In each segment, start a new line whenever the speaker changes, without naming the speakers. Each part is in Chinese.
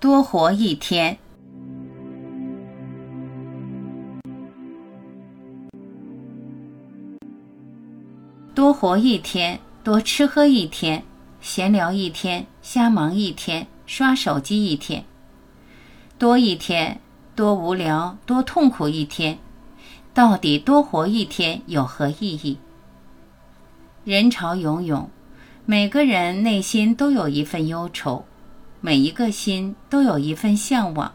多活一天。多活一天，多吃喝一天，闲聊一天，瞎忙一天，刷手机一天。多一天，多无聊，多痛苦一天，到底多活一天有何意义？人潮涌涌，每个人内心都有一份忧愁，每一个心都有一份向往。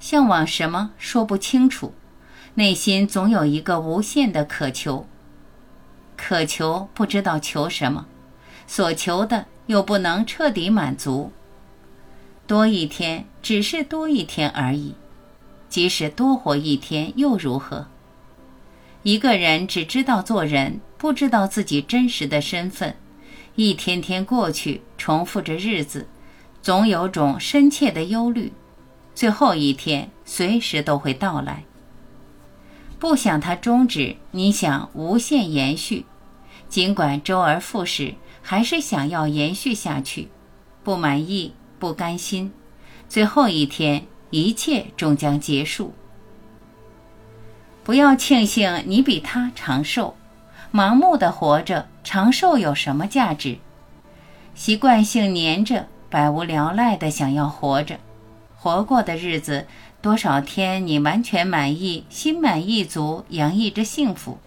向往什么说不清楚，内心总有一个无限的渴求。渴求不知道求什么，所求的又不能彻底满足。多一天只是多一天而已，即使多活一天又如何？一个人只知道做人，不知道自己真实的身份，一天天过去，重复着日子，总有种深切的忧虑。最后一天随时都会到来。不想它终止，你想无限延续，尽管周而复始，还是想要延续下去。不满意，不甘心，最后一天，一切终将结束。不要庆幸你比他长寿，盲目的活着，长寿有什么价值？习惯性黏着，百无聊赖的想要活着，活过的日子。多少天你完全满意、心满意足、洋溢着幸福？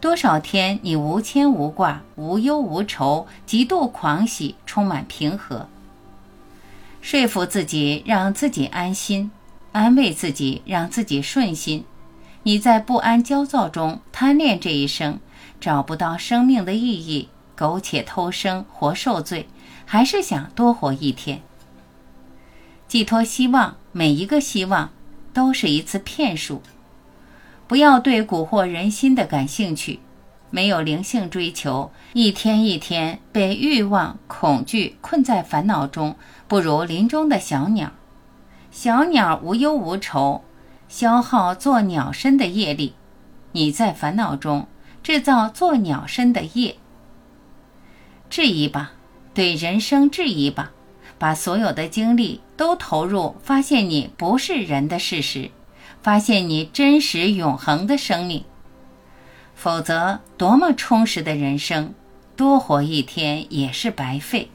多少天你无牵无挂、无忧无愁、极度狂喜、充满平和？说服自己，让自己安心；安慰自己，让自己顺心。你在不安、焦躁中贪恋这一生，找不到生命的意义，苟且偷生，活受罪，还是想多活一天？寄托希望，每一个希望都是一次骗术。不要对蛊惑人心的感兴趣，没有灵性追求，一天一天被欲望、恐惧困在烦恼中，不如林中的小鸟。小鸟无忧无愁，消耗做鸟身的业力。你在烦恼中制造做鸟身的业。质疑吧，对人生质疑吧。把所有的精力都投入发现你不是人的事实，发现你真实永恒的生命。否则，多么充实的人生，多活一天也是白费。